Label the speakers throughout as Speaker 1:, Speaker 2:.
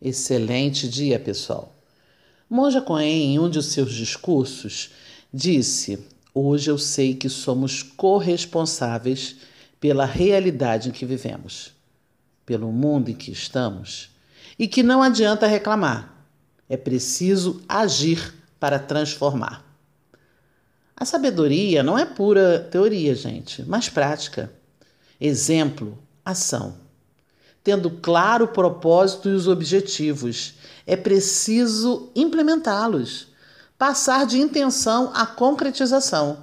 Speaker 1: Excelente dia, pessoal. Monja Coen, em um de seus discursos, disse: Hoje eu sei que somos corresponsáveis pela realidade em que vivemos, pelo mundo em que estamos, e que não adianta reclamar, é preciso agir para transformar. A sabedoria não é pura teoria, gente, mas prática. Exemplo, ação tendo claro o propósito e os objetivos. É preciso implementá-los, passar de intenção à concretização.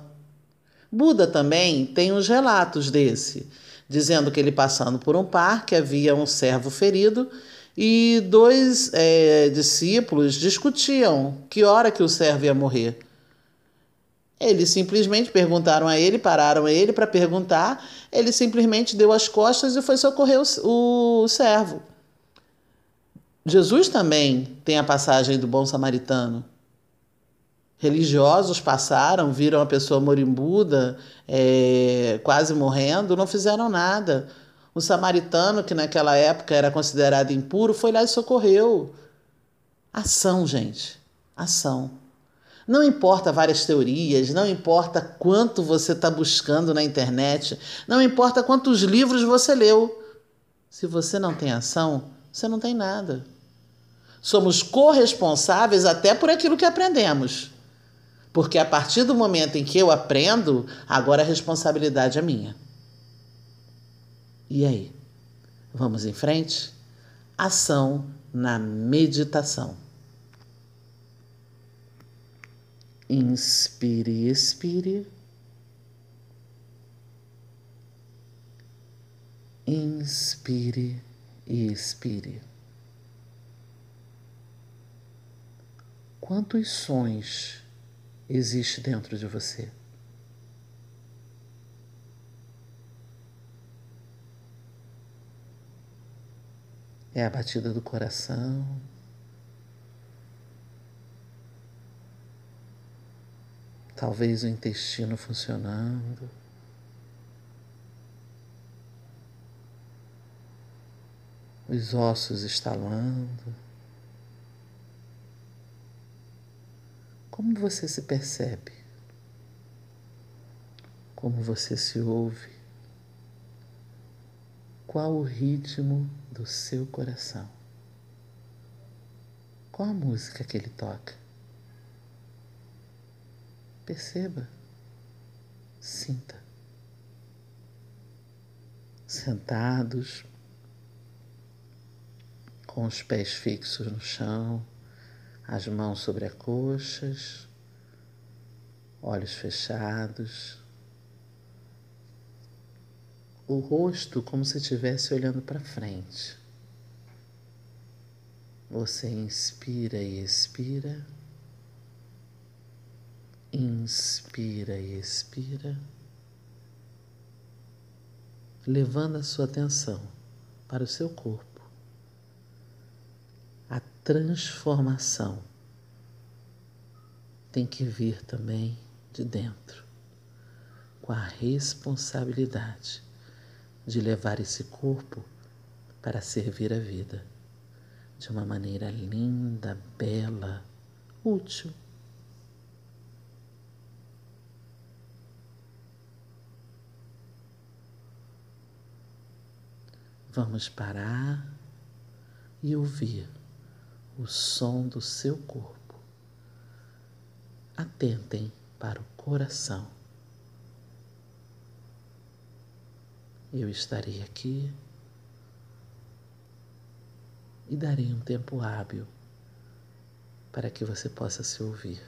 Speaker 1: Buda também tem uns relatos desse, dizendo que ele passando por um parque havia um servo ferido e dois é, discípulos discutiam que hora que o servo ia morrer. Eles simplesmente perguntaram a ele, pararam ele para perguntar. Ele simplesmente deu as costas e foi socorrer o, o servo. Jesus também tem a passagem do bom samaritano. Religiosos passaram, viram a pessoa moribuda, é, quase morrendo, não fizeram nada. O samaritano, que naquela época era considerado impuro, foi lá e socorreu. Ação, gente. Ação. Não importa várias teorias, não importa quanto você está buscando na internet, não importa quantos livros você leu. Se você não tem ação, você não tem nada. Somos corresponsáveis até por aquilo que aprendemos. Porque a partir do momento em que eu aprendo, agora a responsabilidade é minha. E aí? Vamos em frente? Ação na meditação. Inspire, expire. Inspire e expire. Quantos sons existe dentro de você? É a batida do coração, talvez o intestino funcionando. Os ossos estalando. Como você se percebe? Como você se ouve? Qual o ritmo do seu coração? Qual a música que ele toca? Perceba, sinta. Sentados, com os pés fixos no chão, as mãos sobre as coxas, olhos fechados, o rosto como se estivesse olhando para frente. Você inspira e expira Inspira e expira, levando a sua atenção para o seu corpo. A transformação tem que vir também de dentro, com a responsabilidade de levar esse corpo para servir a vida de uma maneira linda, bela, útil Vamos parar e ouvir o som do seu corpo. Atentem para o coração. Eu estarei aqui e darei um tempo hábil para que você possa se ouvir.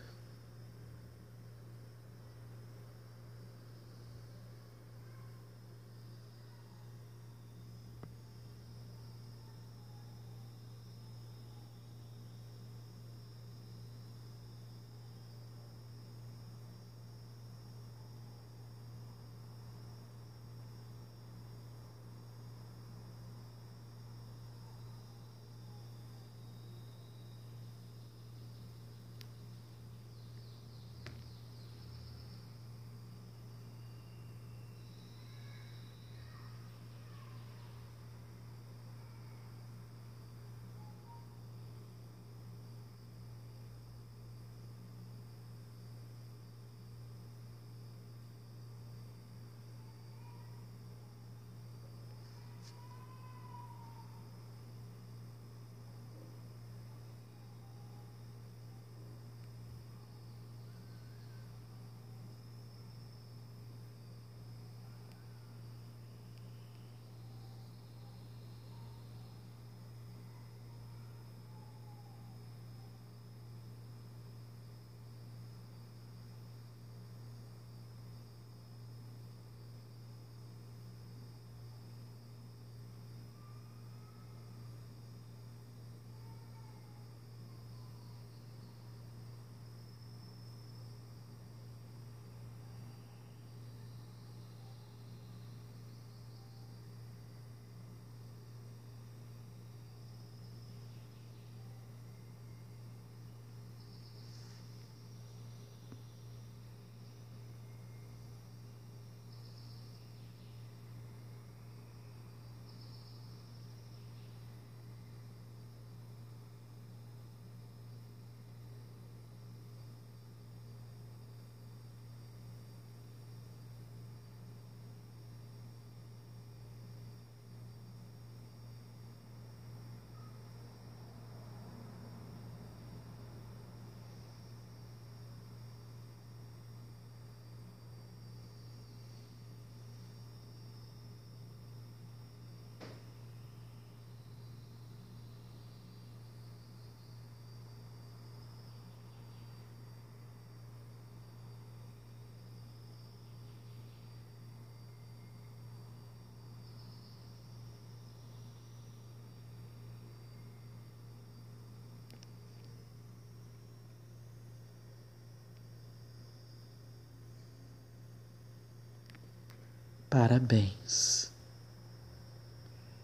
Speaker 1: Parabéns.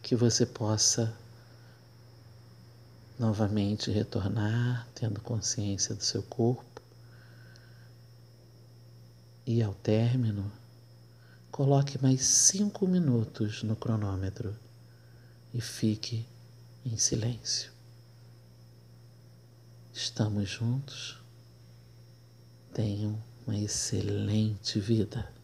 Speaker 1: Que você possa novamente retornar, tendo consciência do seu corpo. E ao término, coloque mais cinco minutos no cronômetro e fique em silêncio. Estamos juntos. Tenham uma excelente vida.